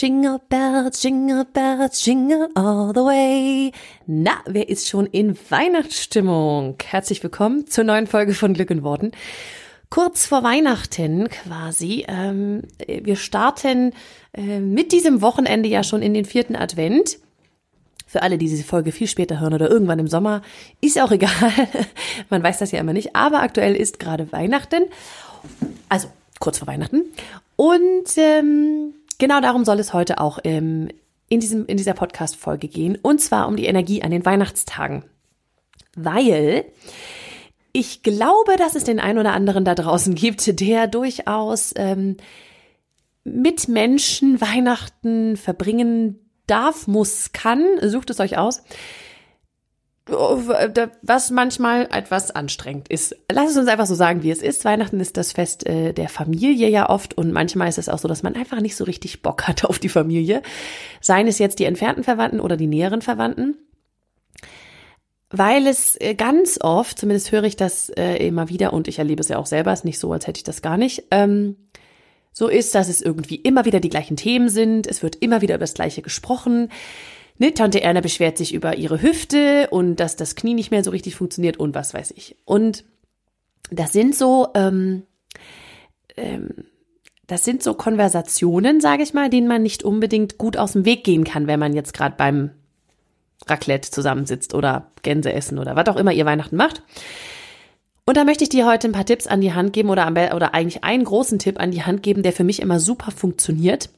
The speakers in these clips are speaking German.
Jingle bells, jingle bells, jingle all the way. Na, wer ist schon in Weihnachtsstimmung? Herzlich willkommen zur neuen Folge von Glück in Worten. Kurz vor Weihnachten quasi. Ähm, wir starten äh, mit diesem Wochenende ja schon in den vierten Advent. Für alle, die diese Folge viel später hören oder irgendwann im Sommer, ist auch egal. Man weiß das ja immer nicht. Aber aktuell ist gerade Weihnachten. Also kurz vor Weihnachten. Und ähm, Genau darum soll es heute auch ähm, in, diesem, in dieser Podcast-Folge gehen. Und zwar um die Energie an den Weihnachtstagen. Weil ich glaube, dass es den einen oder anderen da draußen gibt, der durchaus ähm, mit Menschen Weihnachten verbringen darf, muss, kann. Sucht es euch aus was manchmal etwas anstrengend ist. Lass es uns einfach so sagen, wie es ist. Weihnachten ist das Fest äh, der Familie ja oft und manchmal ist es auch so, dass man einfach nicht so richtig Bock hat auf die Familie. Seien es jetzt die entfernten Verwandten oder die näheren Verwandten. Weil es äh, ganz oft, zumindest höre ich das äh, immer wieder und ich erlebe es ja auch selber, ist nicht so, als hätte ich das gar nicht, ähm, so ist, dass es irgendwie immer wieder die gleichen Themen sind, es wird immer wieder über das Gleiche gesprochen Ne, Tante Erna beschwert sich über ihre Hüfte und dass das Knie nicht mehr so richtig funktioniert und was weiß ich. Und das sind so, ähm, ähm, das sind so Konversationen, sage ich mal, denen man nicht unbedingt gut aus dem Weg gehen kann, wenn man jetzt gerade beim Raclette zusammensitzt oder Gänse essen oder was auch immer ihr Weihnachten macht. Und da möchte ich dir heute ein paar Tipps an die Hand geben oder, oder eigentlich einen großen Tipp an die Hand geben, der für mich immer super funktioniert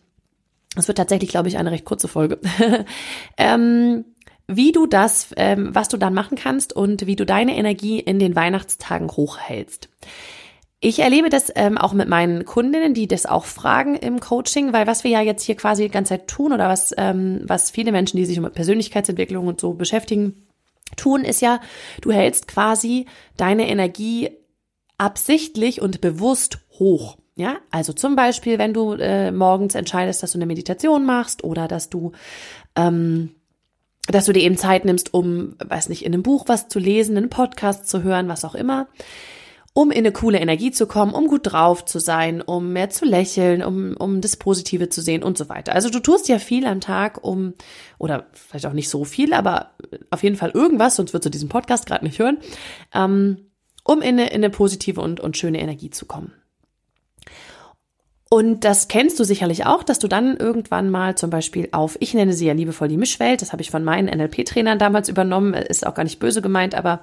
es wird tatsächlich, glaube ich, eine recht kurze Folge. ähm, wie du das, ähm, was du dann machen kannst und wie du deine Energie in den Weihnachtstagen hochhältst. Ich erlebe das ähm, auch mit meinen Kundinnen, die das auch fragen im Coaching, weil was wir ja jetzt hier quasi die ganze Zeit tun oder was, ähm, was viele Menschen, die sich um Persönlichkeitsentwicklung und so beschäftigen, tun, ist ja, du hältst quasi deine Energie absichtlich und bewusst hoch. Ja, also zum Beispiel, wenn du äh, morgens entscheidest, dass du eine Meditation machst oder dass du, ähm, dass du dir eben Zeit nimmst, um, weiß nicht, in einem Buch was zu lesen, einen Podcast zu hören, was auch immer, um in eine coole Energie zu kommen, um gut drauf zu sein, um mehr zu lächeln, um, um das Positive zu sehen und so weiter. Also du tust ja viel am Tag, um, oder vielleicht auch nicht so viel, aber auf jeden Fall irgendwas, sonst würdest du diesen Podcast gerade nicht hören, ähm, um in eine, in eine positive und, und schöne Energie zu kommen. Und das kennst du sicherlich auch, dass du dann irgendwann mal zum Beispiel auf, ich nenne sie ja liebevoll die Mischwelt, das habe ich von meinen NLP-Trainern damals übernommen, ist auch gar nicht böse gemeint, aber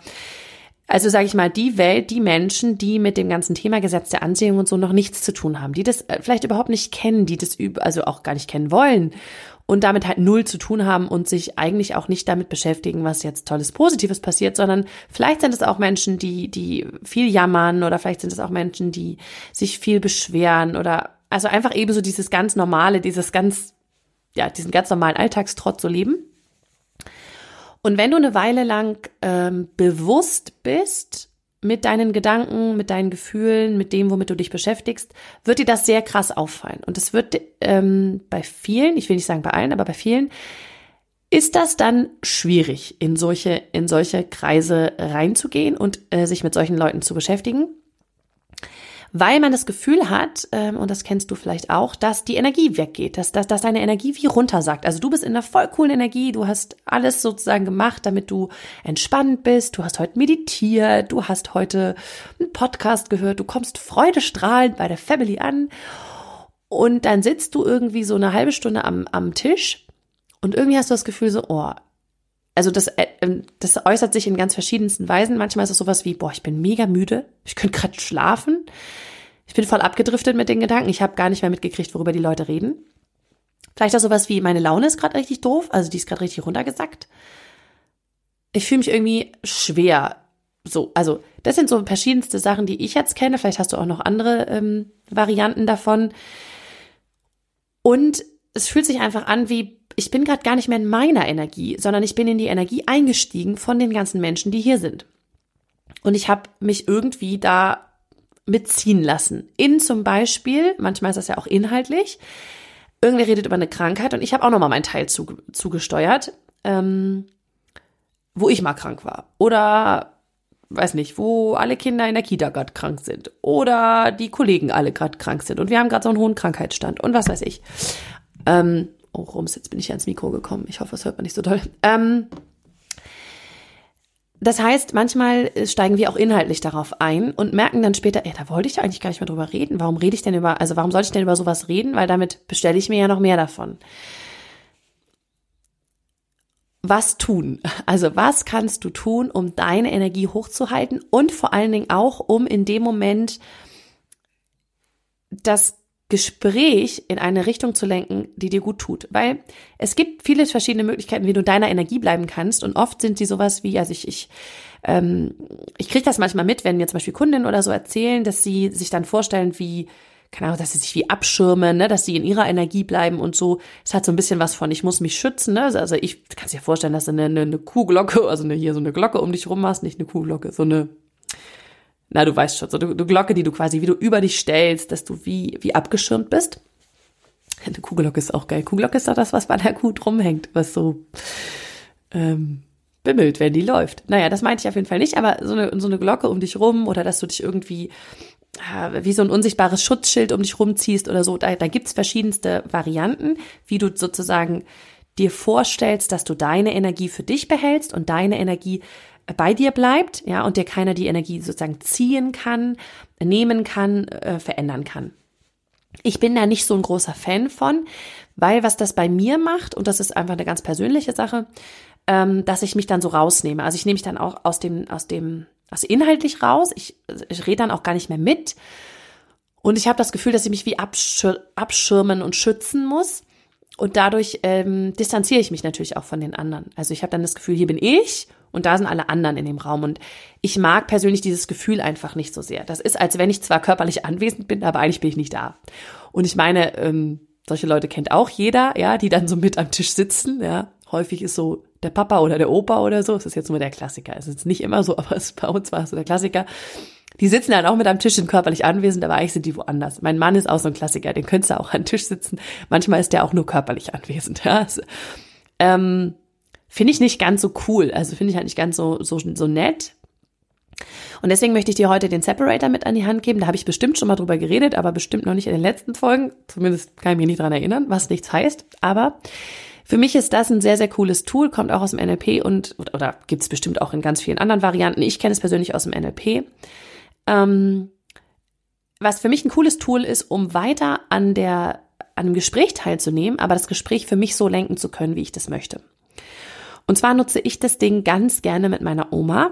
also sage ich mal, die Welt, die Menschen, die mit dem ganzen Thema Gesetz der Anziehung und so noch nichts zu tun haben, die das äh, vielleicht überhaupt nicht kennen, die das also auch gar nicht kennen wollen und damit halt null zu tun haben und sich eigentlich auch nicht damit beschäftigen, was jetzt tolles Positives passiert, sondern vielleicht sind es auch Menschen, die die viel jammern oder vielleicht sind es auch Menschen, die sich viel beschweren oder also einfach eben so dieses ganz normale, dieses ganz, ja, diesen ganz normalen Alltagstrott zu leben. Und wenn du eine Weile lang ähm, bewusst bist mit deinen Gedanken, mit deinen Gefühlen, mit dem, womit du dich beschäftigst, wird dir das sehr krass auffallen. Und es wird ähm, bei vielen, ich will nicht sagen bei allen, aber bei vielen, ist das dann schwierig, in solche, in solche Kreise reinzugehen und äh, sich mit solchen Leuten zu beschäftigen weil man das Gefühl hat, ähm, und das kennst du vielleicht auch, dass die Energie weggeht, dass, dass, dass deine Energie wie runtersagt. Also du bist in einer voll coolen Energie, du hast alles sozusagen gemacht, damit du entspannt bist, du hast heute meditiert, du hast heute einen Podcast gehört, du kommst freudestrahlend bei der Family an und dann sitzt du irgendwie so eine halbe Stunde am, am Tisch und irgendwie hast du das Gefühl so, oh, also das, äh, ähm, das äußert sich in ganz verschiedensten Weisen. Manchmal ist es sowas wie, boah, ich bin mega müde, ich könnte gerade schlafen. Ich bin voll abgedriftet mit den Gedanken. Ich habe gar nicht mehr mitgekriegt, worüber die Leute reden. Vielleicht auch sowas wie, meine Laune ist gerade richtig doof, also die ist gerade richtig runtergesackt. Ich fühle mich irgendwie schwer. So, also das sind so verschiedenste Sachen, die ich jetzt kenne. Vielleicht hast du auch noch andere ähm, Varianten davon. Und es fühlt sich einfach an wie ich bin gerade gar nicht mehr in meiner Energie, sondern ich bin in die Energie eingestiegen von den ganzen Menschen, die hier sind. Und ich habe mich irgendwie da mitziehen lassen. In zum Beispiel, manchmal ist das ja auch inhaltlich, irgendwer redet über eine Krankheit und ich habe auch nochmal meinen Teil zu, zugesteuert, ähm, wo ich mal krank war. Oder weiß nicht, wo alle Kinder in der Kita gerade krank sind oder die Kollegen alle gerade krank sind und wir haben gerade so einen hohen Krankheitsstand und was weiß ich. Ähm, oh, Rums, jetzt bin ich ja ans Mikro gekommen. Ich hoffe, es hört man nicht so doll. Ähm, das heißt, manchmal steigen wir auch inhaltlich darauf ein und merken dann später, ey, da wollte ich eigentlich gar nicht mehr drüber reden. Warum rede ich denn über, also warum soll ich denn über sowas reden? Weil damit bestelle ich mir ja noch mehr davon was tun? Also was kannst du tun, um deine Energie hochzuhalten und vor allen Dingen auch, um in dem Moment das Gespräch in eine Richtung zu lenken, die dir gut tut. Weil es gibt viele verschiedene Möglichkeiten, wie du deiner Energie bleiben kannst. Und oft sind sie sowas wie, also ich, ich, ähm, ich kriege das manchmal mit, wenn mir zum Beispiel Kundinnen oder so erzählen, dass sie sich dann vorstellen, wie keine Ahnung, dass sie sich wie abschirmen, ne, dass sie in ihrer Energie bleiben und so. Es hat so ein bisschen was von, ich muss mich schützen, ne? Also ich kann dir vorstellen, dass du eine, eine, eine Kuhglocke, also eine, hier so eine Glocke um dich rum hast, nicht eine Kuhglocke, so eine, na, du weißt schon, so eine, Glocke, die du quasi, wie du über dich stellst, dass du wie, wie abgeschirmt bist. Eine Kuhglocke ist auch geil. Kuhglocke ist doch das, was bei der Kuh drumhängt, was so, ähm, bimmelt, wenn die läuft. Naja, das meinte ich auf jeden Fall nicht, aber so eine, so eine Glocke um dich rum oder dass du dich irgendwie wie so ein unsichtbares Schutzschild um dich rumziehst oder so. Da, da gibt's verschiedenste Varianten, wie du sozusagen dir vorstellst, dass du deine Energie für dich behältst und deine Energie bei dir bleibt, ja, und dir keiner die Energie sozusagen ziehen kann, nehmen kann, äh, verändern kann. Ich bin da nicht so ein großer Fan von, weil was das bei mir macht, und das ist einfach eine ganz persönliche Sache, ähm, dass ich mich dann so rausnehme. Also ich nehme mich dann auch aus dem, aus dem also inhaltlich raus. Ich, ich rede dann auch gar nicht mehr mit. Und ich habe das Gefühl, dass ich mich wie abschir abschirmen und schützen muss. Und dadurch ähm, distanziere ich mich natürlich auch von den anderen. Also ich habe dann das Gefühl, hier bin ich und da sind alle anderen in dem Raum. Und ich mag persönlich dieses Gefühl einfach nicht so sehr. Das ist, als wenn ich zwar körperlich anwesend bin, aber eigentlich bin ich nicht da. Und ich meine, ähm, solche Leute kennt auch jeder, ja, die dann so mit am Tisch sitzen, ja. Häufig ist so der Papa oder der Opa oder so, das ist jetzt nur der Klassiker. Es ist nicht immer so, aber es, bei uns war es so der Klassiker. Die sitzen dann auch mit am Tisch, sind körperlich anwesend, aber eigentlich sind die woanders. Mein Mann ist auch so ein Klassiker, den könntest du auch am Tisch sitzen. Manchmal ist der auch nur körperlich anwesend. Ja. Also, ähm, finde ich nicht ganz so cool. Also finde ich halt nicht ganz so, so, so nett. Und deswegen möchte ich dir heute den Separator mit an die Hand geben. Da habe ich bestimmt schon mal drüber geredet, aber bestimmt noch nicht in den letzten Folgen. Zumindest kann ich mich nicht dran erinnern, was nichts heißt. Aber für mich ist das ein sehr, sehr cooles Tool, kommt auch aus dem NLP und, oder, gibt es bestimmt auch in ganz vielen anderen Varianten. Ich kenne es persönlich aus dem NLP. Ähm, was für mich ein cooles Tool ist, um weiter an der, an einem Gespräch teilzunehmen, aber das Gespräch für mich so lenken zu können, wie ich das möchte. Und zwar nutze ich das Ding ganz gerne mit meiner Oma.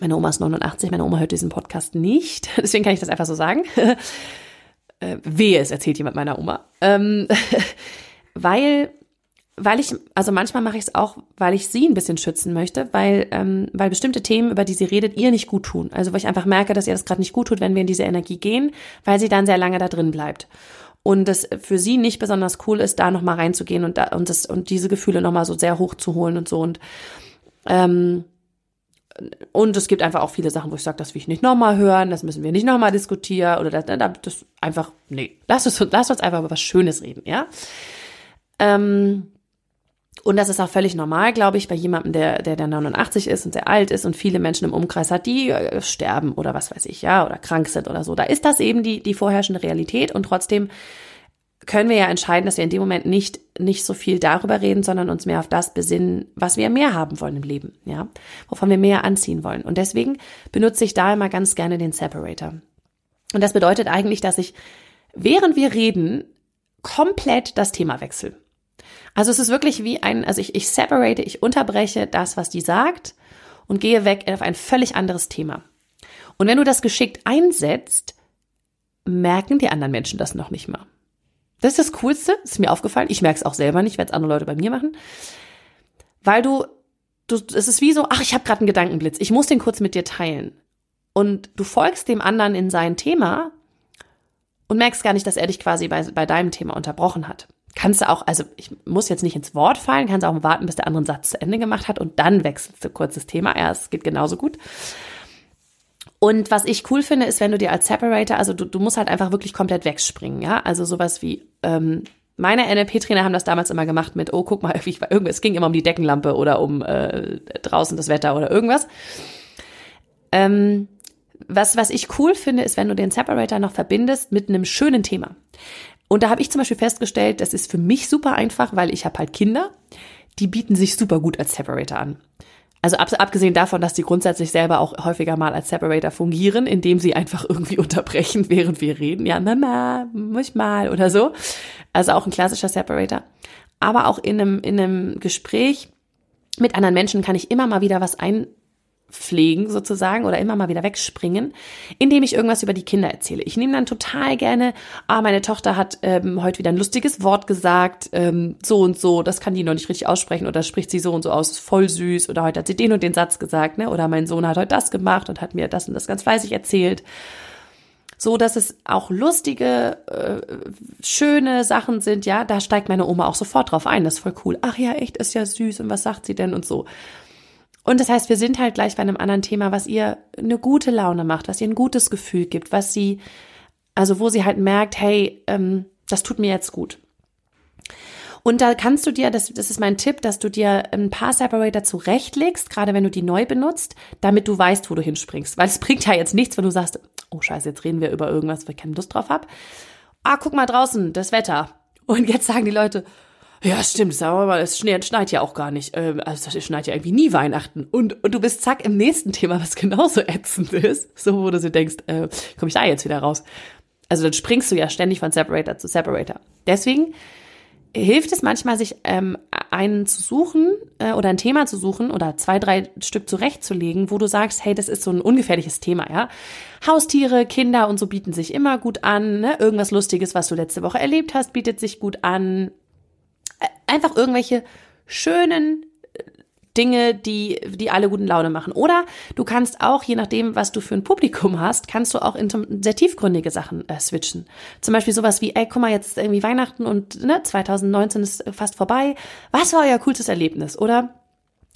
Meine Oma ist 89, meine Oma hört diesen Podcast nicht, deswegen kann ich das einfach so sagen. äh, wehe, es erzählt jemand meiner Oma. Ähm, weil weil ich, also manchmal mache ich es auch, weil ich sie ein bisschen schützen möchte, weil, ähm, weil bestimmte Themen, über die sie redet, ihr nicht gut tun. Also wo ich einfach merke, dass ihr das gerade nicht gut tut, wenn wir in diese Energie gehen, weil sie dann sehr lange da drin bleibt. Und das für sie nicht besonders cool ist, da nochmal reinzugehen und da und das und diese Gefühle nochmal so sehr hoch zu holen und so. Und ähm, und es gibt einfach auch viele Sachen, wo ich sage, das will ich nicht nochmal hören, das müssen wir nicht nochmal diskutieren oder das, das einfach, nee, lass uns, lass uns einfach über was Schönes reden, ja. Ähm, und das ist auch völlig normal, glaube ich, bei jemandem, der, der, der 89 ist und sehr alt ist und viele Menschen im Umkreis hat, die äh, sterben oder was weiß ich, ja, oder krank sind oder so. Da ist das eben die, die vorherrschende Realität und trotzdem können wir ja entscheiden, dass wir in dem Moment nicht, nicht so viel darüber reden, sondern uns mehr auf das besinnen, was wir mehr haben wollen im Leben, ja, wovon wir mehr anziehen wollen. Und deswegen benutze ich da immer ganz gerne den Separator. Und das bedeutet eigentlich, dass ich, während wir reden, komplett das Thema wechsle. Also es ist wirklich wie ein, also ich, ich separate, ich unterbreche das, was die sagt und gehe weg auf ein völlig anderes Thema. Und wenn du das geschickt einsetzt, merken die anderen Menschen das noch nicht mal. Das ist das Coolste, ist mir aufgefallen. Ich merke es auch selber nicht, wenn es andere Leute bei mir machen. Weil du, du, es ist wie so, ach, ich habe gerade einen Gedankenblitz, ich muss den kurz mit dir teilen. Und du folgst dem anderen in sein Thema und merkst gar nicht, dass er dich quasi bei, bei deinem Thema unterbrochen hat. Kannst du auch, also ich muss jetzt nicht ins Wort fallen, kannst auch warten, bis der andere Satz zu Ende gemacht hat und dann wechselst du kurz das Thema. Ja, es geht genauso gut. Und was ich cool finde, ist, wenn du dir als Separator, also du, du musst halt einfach wirklich komplett wegspringen, ja. Also sowas wie, ähm, meine NLP-Trainer haben das damals immer gemacht mit, oh, guck mal, es ging immer um die Deckenlampe oder um äh, draußen das Wetter oder irgendwas. Ähm, was, was ich cool finde, ist, wenn du den Separator noch verbindest mit einem schönen Thema. Und da habe ich zum Beispiel festgestellt, das ist für mich super einfach, weil ich habe halt Kinder, die bieten sich super gut als Separator an. Also ab, abgesehen davon, dass die grundsätzlich selber auch häufiger mal als Separator fungieren, indem sie einfach irgendwie unterbrechen, während wir reden. Ja, Mama, muss ich mal oder so. Also auch ein klassischer Separator. Aber auch in einem, in einem Gespräch mit anderen Menschen kann ich immer mal wieder was ein, pflegen sozusagen oder immer mal wieder wegspringen, indem ich irgendwas über die Kinder erzähle. Ich nehme dann total gerne, ah, meine Tochter hat ähm, heute wieder ein lustiges Wort gesagt, ähm, so und so, das kann die noch nicht richtig aussprechen oder spricht sie so und so aus, voll süß oder heute hat sie den und den Satz gesagt, ne? Oder mein Sohn hat heute das gemacht und hat mir das und das ganz fleißig erzählt. So, dass es auch lustige, äh, schöne Sachen sind, ja, da steigt meine Oma auch sofort drauf ein. Das ist voll cool. Ach ja, echt, ist ja süß und was sagt sie denn und so. Und das heißt, wir sind halt gleich bei einem anderen Thema, was ihr eine gute Laune macht, was ihr ein gutes Gefühl gibt, was sie, also wo sie halt merkt, hey, ähm, das tut mir jetzt gut. Und da kannst du dir, das, das ist mein Tipp, dass du dir ein paar Separator zurechtlegst, gerade wenn du die neu benutzt, damit du weißt, wo du hinspringst. Weil es bringt ja jetzt nichts, wenn du sagst, oh scheiße, jetzt reden wir über irgendwas, wo ich keine Lust drauf habe. Ah, guck mal draußen, das Wetter. Und jetzt sagen die Leute, ja, stimmt, sag mal, es schneit, schneit ja auch gar nicht. Ähm, also es schneit ja irgendwie nie Weihnachten. Und, und du bist zack im nächsten Thema, was genauso ätzend ist. So, wo du so denkst, äh, komme ich da jetzt wieder raus? Also dann springst du ja ständig von Separator zu Separator. Deswegen hilft es manchmal, sich ähm, einen zu suchen äh, oder ein Thema zu suchen oder zwei, drei Stück zurechtzulegen, wo du sagst, hey, das ist so ein ungefährliches Thema, ja. Haustiere, Kinder und so bieten sich immer gut an. Ne? Irgendwas Lustiges, was du letzte Woche erlebt hast, bietet sich gut an einfach irgendwelche schönen äh, Dinge, die, die alle guten Laune machen. Oder du kannst auch, je nachdem, was du für ein Publikum hast, kannst du auch in sehr tiefgründige Sachen äh, switchen. Zum Beispiel sowas wie, ey, guck mal, jetzt irgendwie Weihnachten und ne, 2019 ist fast vorbei. Was war euer coolstes Erlebnis? Oder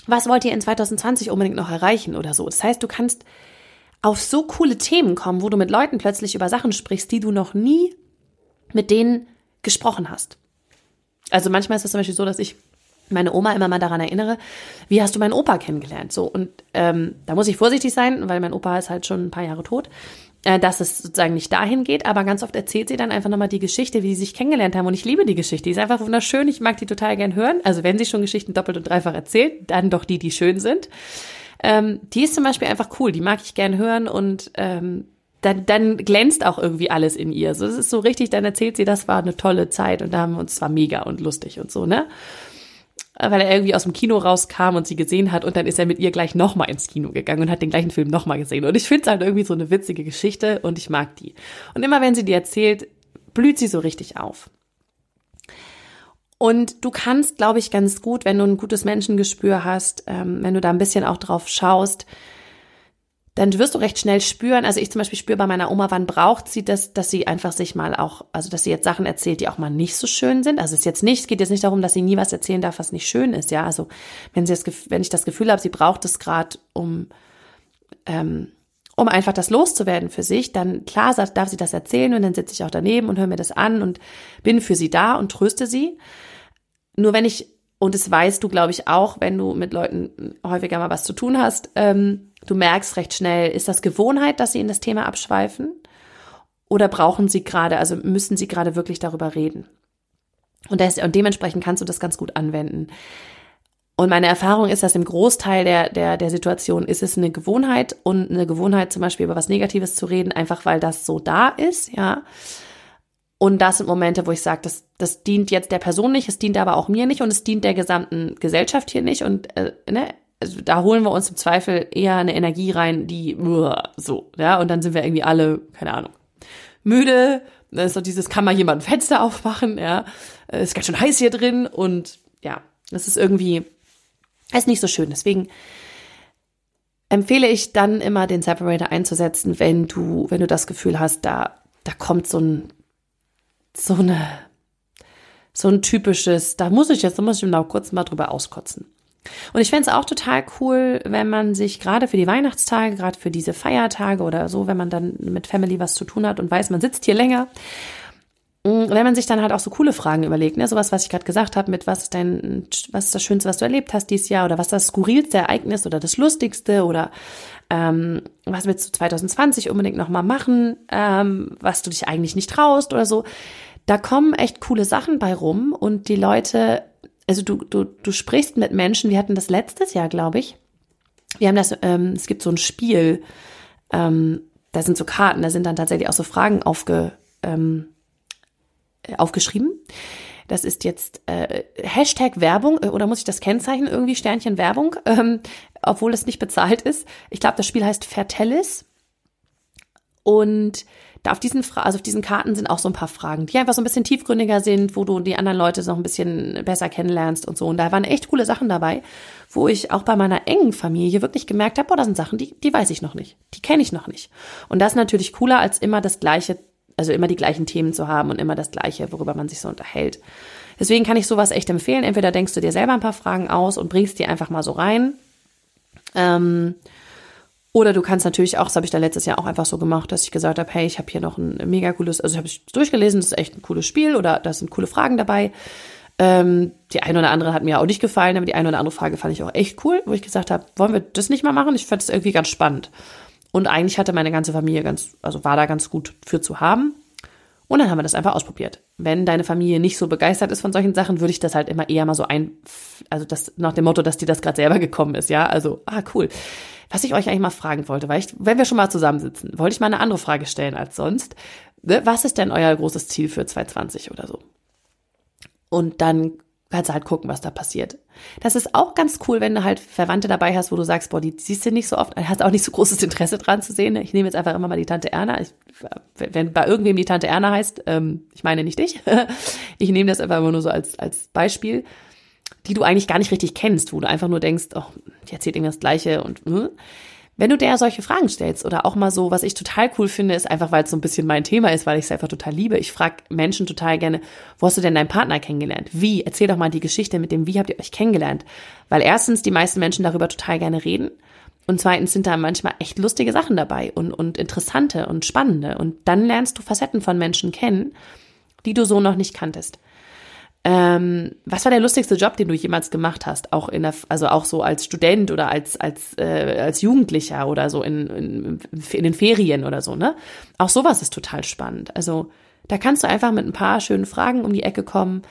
was wollt ihr in 2020 unbedingt noch erreichen oder so? Das heißt, du kannst auf so coole Themen kommen, wo du mit Leuten plötzlich über Sachen sprichst, die du noch nie mit denen gesprochen hast. Also manchmal ist es zum Beispiel so, dass ich meine Oma immer mal daran erinnere, wie hast du meinen Opa kennengelernt? So, und ähm, da muss ich vorsichtig sein, weil mein Opa ist halt schon ein paar Jahre tot, äh, dass es sozusagen nicht dahin geht, aber ganz oft erzählt sie dann einfach nochmal die Geschichte, wie sie sich kennengelernt haben. Und ich liebe die Geschichte. Die ist einfach wunderschön. Ich mag die total gern hören. Also wenn sie schon Geschichten doppelt und dreifach erzählt, dann doch die, die schön sind. Ähm, die ist zum Beispiel einfach cool, die mag ich gern hören und ähm, dann, dann glänzt auch irgendwie alles in ihr. So, das ist so richtig, dann erzählt sie, das war eine tolle Zeit und da haben wir uns, zwar mega und lustig und so, ne? Weil er irgendwie aus dem Kino rauskam und sie gesehen hat und dann ist er mit ihr gleich nochmal ins Kino gegangen und hat den gleichen Film nochmal gesehen. Und ich finde es halt irgendwie so eine witzige Geschichte und ich mag die. Und immer wenn sie die erzählt, blüht sie so richtig auf. Und du kannst, glaube ich, ganz gut, wenn du ein gutes Menschengespür hast, ähm, wenn du da ein bisschen auch drauf schaust, dann wirst du recht schnell spüren, also ich zum Beispiel spüre bei meiner Oma, wann braucht sie das, dass sie einfach sich mal auch, also dass sie jetzt Sachen erzählt, die auch mal nicht so schön sind. Also es ist jetzt nicht, es geht jetzt nicht darum, dass sie nie was erzählen darf, was nicht schön ist, ja. Also wenn sie das, wenn ich das Gefühl habe, sie braucht es gerade, um, ähm, um einfach das loszuwerden für sich, dann klar darf sie das erzählen und dann sitze ich auch daneben und höre mir das an und bin für sie da und tröste sie. Nur wenn ich, und das weißt du, glaube ich, auch, wenn du mit Leuten häufiger mal was zu tun hast, ähm, Du merkst recht schnell, ist das Gewohnheit, dass sie in das Thema abschweifen? Oder brauchen sie gerade, also müssen sie gerade wirklich darüber reden? Und, das, und dementsprechend kannst du das ganz gut anwenden. Und meine Erfahrung ist, dass im Großteil der, der, der Situation ist es eine Gewohnheit und eine Gewohnheit zum Beispiel über was Negatives zu reden, einfach weil das so da ist, ja. Und das sind Momente, wo ich sage, das, das dient jetzt der Person nicht, es dient aber auch mir nicht und es dient der gesamten Gesellschaft hier nicht. Und äh, ne, also da holen wir uns im Zweifel eher eine Energie rein, die so, ja, und dann sind wir irgendwie alle, keine Ahnung, müde. Da ist doch dieses, kann mal jemand ein Fenster aufmachen, ja, es ist ganz schön heiß hier drin und ja, das ist irgendwie, ist nicht so schön. Deswegen empfehle ich dann immer den Separator einzusetzen, wenn du, wenn du das Gefühl hast, da, da kommt so ein, so eine, so ein typisches, da muss ich jetzt, da muss ich noch kurz mal drüber auskotzen. Und ich fände es auch total cool, wenn man sich gerade für die Weihnachtstage, gerade für diese Feiertage oder so, wenn man dann mit Family was zu tun hat und weiß, man sitzt hier länger, mm, wenn man sich dann halt auch so coole Fragen überlegt, ne, sowas, was ich gerade gesagt habe, mit was ist dein, was ist das Schönste, was du erlebt hast dieses Jahr oder was ist das skurrilste Ereignis oder das lustigste oder ähm, was willst du 2020 unbedingt nochmal machen, ähm, was du dich eigentlich nicht traust oder so. Da kommen echt coole Sachen bei rum und die Leute also du, du, du sprichst mit Menschen, wir hatten das letztes Jahr, glaube ich. Wir haben das, ähm, es gibt so ein Spiel, ähm, da sind so Karten, da sind dann tatsächlich auch so Fragen aufge, ähm, äh, aufgeschrieben. Das ist jetzt äh, Hashtag Werbung äh, oder muss ich das kennzeichnen irgendwie Sternchen Werbung, ähm, obwohl es nicht bezahlt ist. Ich glaube, das Spiel heißt Fertellis und da auf diesen, also auf diesen Karten sind auch so ein paar Fragen, die einfach so ein bisschen tiefgründiger sind, wo du die anderen Leute noch ein bisschen besser kennenlernst und so. Und da waren echt coole Sachen dabei, wo ich auch bei meiner engen Familie wirklich gemerkt habe, boah, das sind Sachen, die, die weiß ich noch nicht. Die kenne ich noch nicht. Und das ist natürlich cooler, als immer das gleiche, also immer die gleichen Themen zu haben und immer das gleiche, worüber man sich so unterhält. Deswegen kann ich sowas echt empfehlen. Entweder denkst du dir selber ein paar Fragen aus und bringst die einfach mal so rein. Ähm, oder du kannst natürlich auch, das habe ich da letztes Jahr auch einfach so gemacht, dass ich gesagt habe, hey, ich habe hier noch ein mega cooles, also ich habe es durchgelesen, das ist echt ein cooles Spiel oder da sind coole Fragen dabei. Ähm, die eine oder andere hat mir auch nicht gefallen, aber die eine oder andere Frage fand ich auch echt cool, wo ich gesagt habe, wollen wir das nicht mal machen? Ich fand es irgendwie ganz spannend. Und eigentlich hatte meine ganze Familie ganz, also war da ganz gut für zu haben. Und dann haben wir das einfach ausprobiert. Wenn deine Familie nicht so begeistert ist von solchen Sachen, würde ich das halt immer eher mal so ein, also das nach dem Motto, dass die das gerade selber gekommen ist, ja. Also, ah, cool. Was ich euch eigentlich mal fragen wollte, weil ich, wenn wir schon mal zusammensitzen, wollte ich mal eine andere Frage stellen als sonst. Ne, was ist denn euer großes Ziel für 2020 oder so? Und dann kannst halt gucken, was da passiert. Das ist auch ganz cool, wenn du halt Verwandte dabei hast, wo du sagst, boah, die siehst du nicht so oft, hast auch nicht so großes Interesse dran zu sehen. Ich nehme jetzt einfach immer mal die Tante Erna. Ich, wenn bei irgendwem die Tante Erna heißt, ähm, ich meine nicht dich. ich nehme das einfach immer nur so als, als Beispiel, die du eigentlich gar nicht richtig kennst, wo du einfach nur denkst, oh, die erzählt irgendwas Gleiche und, hm. Wenn du der solche Fragen stellst oder auch mal so, was ich total cool finde, ist einfach, weil es so ein bisschen mein Thema ist, weil ich es einfach total liebe. Ich frage Menschen total gerne, wo hast du denn deinen Partner kennengelernt? Wie? Erzähl doch mal die Geschichte mit dem, wie habt ihr euch kennengelernt? Weil erstens die meisten Menschen darüber total gerne reden und zweitens sind da manchmal echt lustige Sachen dabei und, und interessante und spannende. Und dann lernst du Facetten von Menschen kennen, die du so noch nicht kanntest. Ähm, was war der lustigste Job, den du jemals gemacht hast? Auch in der, also auch so als Student oder als als äh, als Jugendlicher oder so in, in in den Ferien oder so, ne? Auch sowas ist total spannend. Also da kannst du einfach mit ein paar schönen Fragen um die Ecke kommen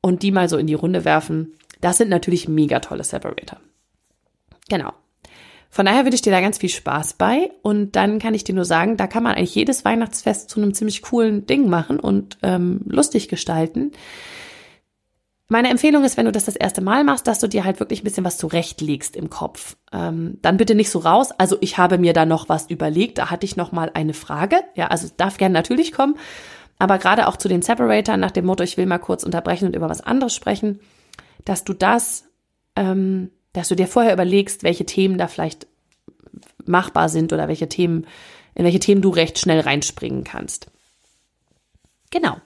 und die mal so in die Runde werfen. Das sind natürlich mega tolle Separator. Genau. Von daher würde ich dir da ganz viel Spaß bei und dann kann ich dir nur sagen, da kann man eigentlich jedes Weihnachtsfest zu einem ziemlich coolen Ding machen und ähm, lustig gestalten. Meine Empfehlung ist, wenn du das das erste Mal machst, dass du dir halt wirklich ein bisschen was zurechtlegst im Kopf. Ähm, dann bitte nicht so raus. Also ich habe mir da noch was überlegt. Da hatte ich noch mal eine Frage. Ja, also darf gerne natürlich kommen. Aber gerade auch zu den Separatoren nach dem Motto, ich will mal kurz unterbrechen und über was anderes sprechen, dass du das, ähm, dass du dir vorher überlegst, welche Themen da vielleicht machbar sind oder welche Themen, in welche Themen du recht schnell reinspringen kannst. Genau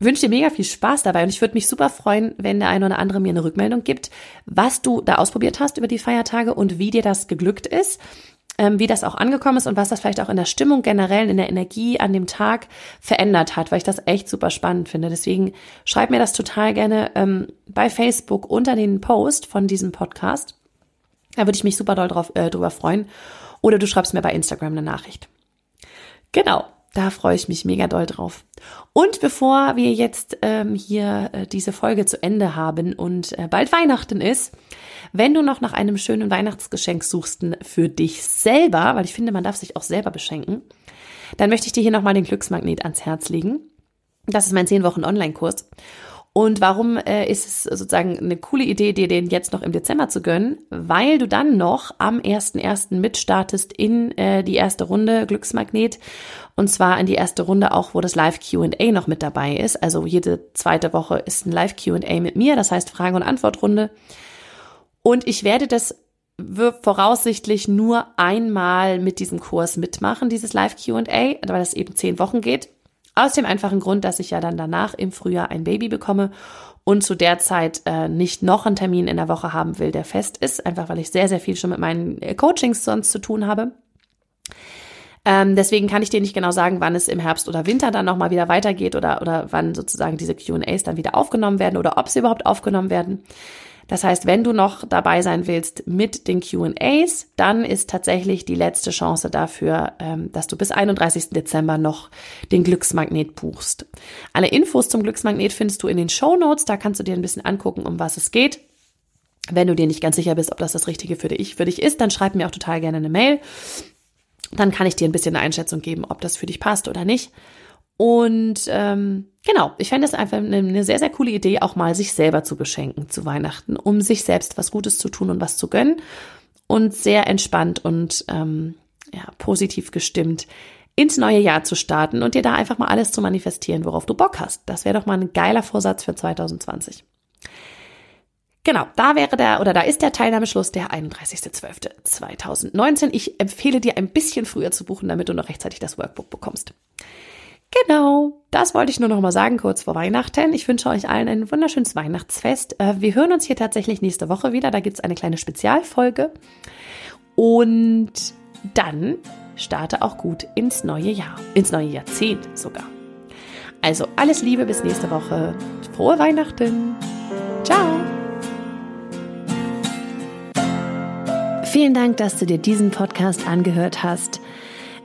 wünsche dir mega viel Spaß dabei und ich würde mich super freuen, wenn der eine oder andere mir eine Rückmeldung gibt, was du da ausprobiert hast über die Feiertage und wie dir das geglückt ist, ähm, wie das auch angekommen ist und was das vielleicht auch in der Stimmung generell, in der Energie an dem Tag verändert hat, weil ich das echt super spannend finde. Deswegen schreib mir das total gerne ähm, bei Facebook unter den Post von diesem Podcast. Da würde ich mich super doll drauf, äh, drüber freuen. Oder du schreibst mir bei Instagram eine Nachricht. Genau. Da freue ich mich mega doll drauf. Und bevor wir jetzt ähm, hier äh, diese Folge zu Ende haben und äh, bald Weihnachten ist, wenn du noch nach einem schönen Weihnachtsgeschenk suchst für dich selber, weil ich finde, man darf sich auch selber beschenken, dann möchte ich dir hier nochmal den Glücksmagnet ans Herz legen. Das ist mein 10 Wochen Online-Kurs. Und warum äh, ist es sozusagen eine coole Idee, dir den jetzt noch im Dezember zu gönnen? Weil du dann noch am 1.1. mitstartest in äh, die erste Runde Glücksmagnet. Und zwar in die erste Runde auch, wo das Live Q&A noch mit dabei ist. Also jede zweite Woche ist ein Live Q&A mit mir, das heißt Frage- und Antwortrunde. Und ich werde das voraussichtlich nur einmal mit diesem Kurs mitmachen, dieses Live Q&A, weil das eben zehn Wochen geht. Aus dem einfachen Grund, dass ich ja dann danach im Frühjahr ein Baby bekomme und zu der Zeit äh, nicht noch einen Termin in der Woche haben will, der fest ist, einfach weil ich sehr, sehr viel schon mit meinen äh, Coachings sonst zu tun habe. Ähm, deswegen kann ich dir nicht genau sagen, wann es im Herbst oder Winter dann nochmal wieder weitergeht oder, oder wann sozusagen diese QAs dann wieder aufgenommen werden oder ob sie überhaupt aufgenommen werden. Das heißt, wenn du noch dabei sein willst mit den QAs, dann ist tatsächlich die letzte Chance dafür, ähm, dass du bis 31. Dezember noch den Glücksmagnet buchst. Alle Infos zum Glücksmagnet findest du in den Show Notes. Da kannst du dir ein bisschen angucken, um was es geht. Wenn du dir nicht ganz sicher bist, ob das das Richtige für dich, für dich ist, dann schreib mir auch total gerne eine Mail. Dann kann ich dir ein bisschen eine Einschätzung geben, ob das für dich passt oder nicht. Und ähm, genau, ich fände es einfach eine, eine sehr, sehr coole Idee, auch mal sich selber zu beschenken zu Weihnachten, um sich selbst was Gutes zu tun und was zu gönnen. Und sehr entspannt und ähm, ja, positiv gestimmt ins neue Jahr zu starten und dir da einfach mal alles zu manifestieren, worauf du Bock hast. Das wäre doch mal ein geiler Vorsatz für 2020. Genau, da wäre der oder da ist der Teilnahmeschluss der 31.12.2019. Ich empfehle dir ein bisschen früher zu buchen, damit du noch rechtzeitig das Workbook bekommst. Genau, das wollte ich nur noch mal sagen, kurz vor Weihnachten. Ich wünsche euch allen ein wunderschönes Weihnachtsfest. Äh, wir hören uns hier tatsächlich nächste Woche wieder. Da gibt es eine kleine Spezialfolge. Und dann starte auch gut ins neue Jahr, ins neue Jahrzehnt sogar. Also alles Liebe bis nächste Woche. Frohe Weihnachten. Ciao. Vielen Dank, dass du dir diesen Podcast angehört hast.